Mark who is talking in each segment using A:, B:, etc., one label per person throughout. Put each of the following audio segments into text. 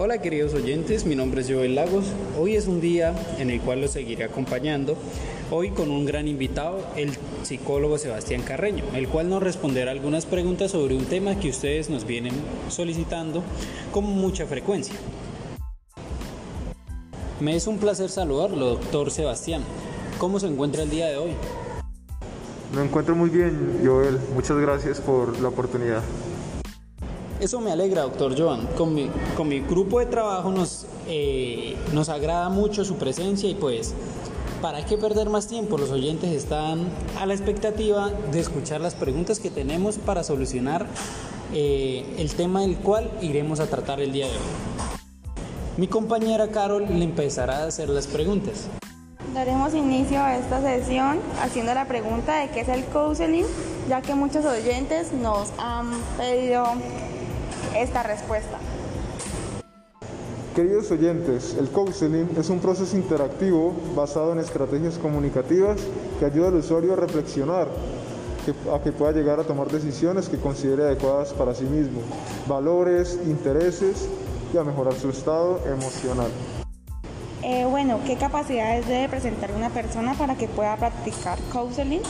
A: Hola queridos oyentes, mi nombre es Joel Lagos. Hoy es un día en el cual los seguiré acompañando. Hoy con un gran invitado, el psicólogo Sebastián Carreño, el cual nos responderá algunas preguntas sobre un tema que ustedes nos vienen solicitando con mucha frecuencia. Me es un placer saludarlo, doctor Sebastián. ¿Cómo se encuentra el día de hoy?
B: Me encuentro muy bien, Joel. Muchas gracias por la oportunidad.
A: Eso me alegra, doctor Joan. Con mi, con mi grupo de trabajo nos, eh, nos agrada mucho su presencia y pues, ¿para qué perder más tiempo? Los oyentes están a la expectativa de escuchar las preguntas que tenemos para solucionar eh, el tema del cual iremos a tratar el día de hoy. Mi compañera Carol le empezará a hacer las preguntas.
C: Daremos inicio a esta sesión haciendo la pregunta de qué es el counseling, ya que muchos oyentes nos han pedido esta respuesta.
B: Queridos oyentes, el counseling es un proceso interactivo basado en estrategias comunicativas que ayuda al usuario a reflexionar, a que pueda llegar a tomar decisiones que considere adecuadas para sí mismo, valores, intereses y a mejorar su estado emocional.
C: Eh, bueno, ¿qué capacidades debe presentar una persona para que pueda practicar counseling?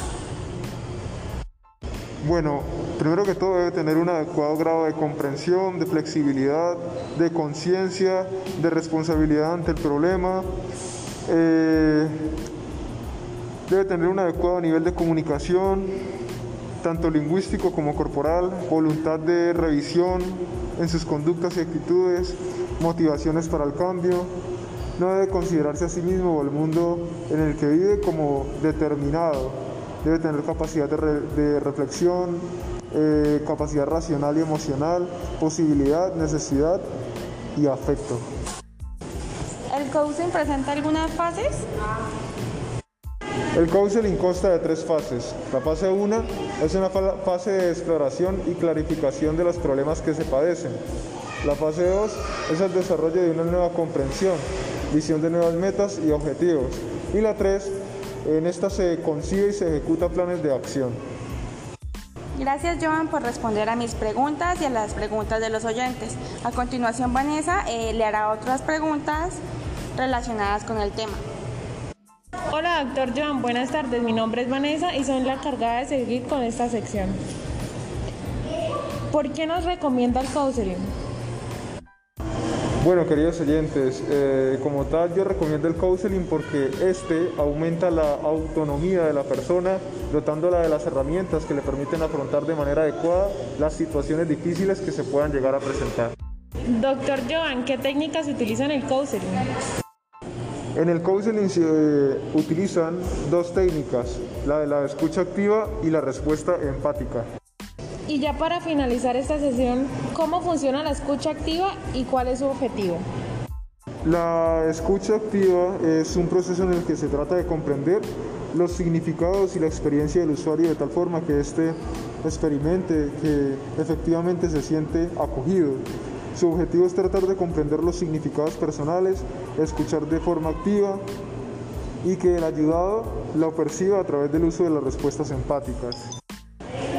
B: Bueno, primero que todo debe tener un adecuado grado de comprensión, de flexibilidad, de conciencia, de responsabilidad ante el problema. Eh, debe tener un adecuado nivel de comunicación, tanto lingüístico como corporal, voluntad de revisión en sus conductas y actitudes, motivaciones para el cambio. No debe considerarse a sí mismo o el mundo en el que vive como determinado debe tener capacidad de, reflexión, eh, capacidad racional y emocional, posibilidad, necesidad y afecto.
C: ¿El counseling presenta algunas fases?
B: El counseling consta de tres fases. La fase 1 es una fase de exploración y clarificación de los problemas que se padecen. La fase 2 es el desarrollo de una nueva comprensión, visión de nuevas metas y objetivos. Y la 3 en esta se concibe y se ejecuta planes de acción.
C: Gracias Joan por responder a mis preguntas y a las preguntas de los oyentes. A continuación Vanessa eh, le hará otras preguntas relacionadas con el tema.
D: Hola doctor Joan, buenas tardes. Mi nombre es Vanessa y soy la encargada de seguir con esta sección. ¿Por qué nos recomienda el counseling?
B: Bueno, queridos oyentes, eh, como tal yo recomiendo el counseling porque este aumenta la autonomía de la persona, dotándola de las herramientas que le permiten afrontar de manera adecuada las situaciones difíciles que se puedan llegar a presentar.
D: Doctor Joan, ¿qué técnicas se utilizan en el counseling?
B: En el counseling se eh, utilizan dos técnicas, la de la escucha activa y la respuesta empática.
D: Y ya para finalizar esta sesión, ¿cómo funciona la escucha activa y cuál es su objetivo?
B: La escucha activa es un proceso en el que se trata de comprender los significados y la experiencia del usuario de tal forma que éste experimente, que efectivamente se siente acogido. Su objetivo es tratar de comprender los significados personales, escuchar de forma activa y que el ayudado lo perciba a través del uso de las respuestas empáticas.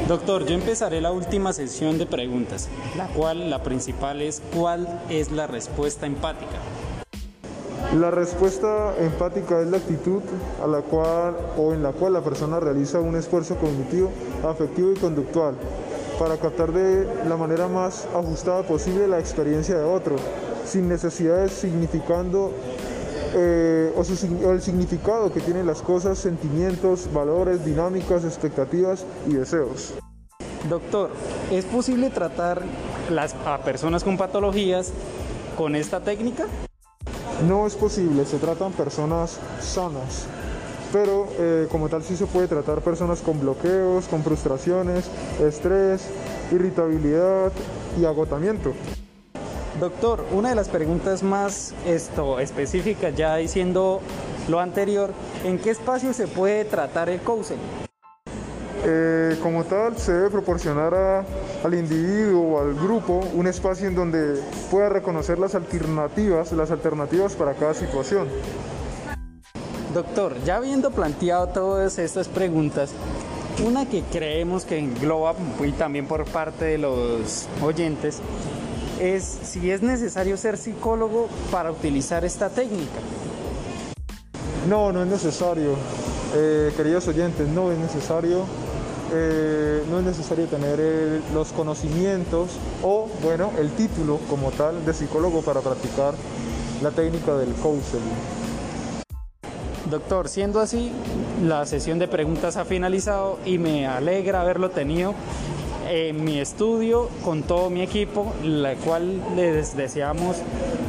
A: Doctor, yo empezaré la última sesión de preguntas, la cual la principal es ¿cuál es la respuesta empática?
B: La respuesta empática es la actitud a la cual o en la cual la persona realiza un esfuerzo cognitivo, afectivo y conductual para captar de la manera más ajustada posible la experiencia de otro, sin necesidad de significando eh, o, el significado que tienen las cosas, sentimientos, valores, dinámicas, expectativas y deseos.
A: Doctor, ¿es posible tratar las, a personas con patologías con esta técnica?
B: No es posible, se tratan personas sanas, pero eh, como tal sí se puede tratar personas con bloqueos, con frustraciones, estrés, irritabilidad y agotamiento.
A: Doctor, una de las preguntas más esto, específicas, ya diciendo lo anterior, ¿en qué espacio se puede tratar el counseling?
B: Eh, como tal, se debe proporcionar al individuo o al grupo un espacio en donde pueda reconocer las alternativas, las alternativas para cada situación.
A: Doctor, ya habiendo planteado todas estas preguntas, una que creemos que engloba y también por parte de los oyentes es si es necesario ser psicólogo para utilizar esta técnica.
B: No, no es necesario. Eh, queridos oyentes, no es necesario. Eh, no es necesario tener los conocimientos o, bueno, el título como tal de psicólogo para practicar la técnica del counseling.
A: Doctor, siendo así, la sesión de preguntas ha finalizado y me alegra haberlo tenido en mi estudio con todo mi equipo, la cual les deseamos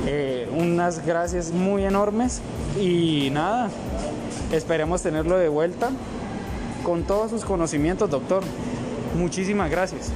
A: eh, unas gracias muy enormes y nada, esperemos tenerlo de vuelta con todos sus conocimientos, doctor. Muchísimas gracias.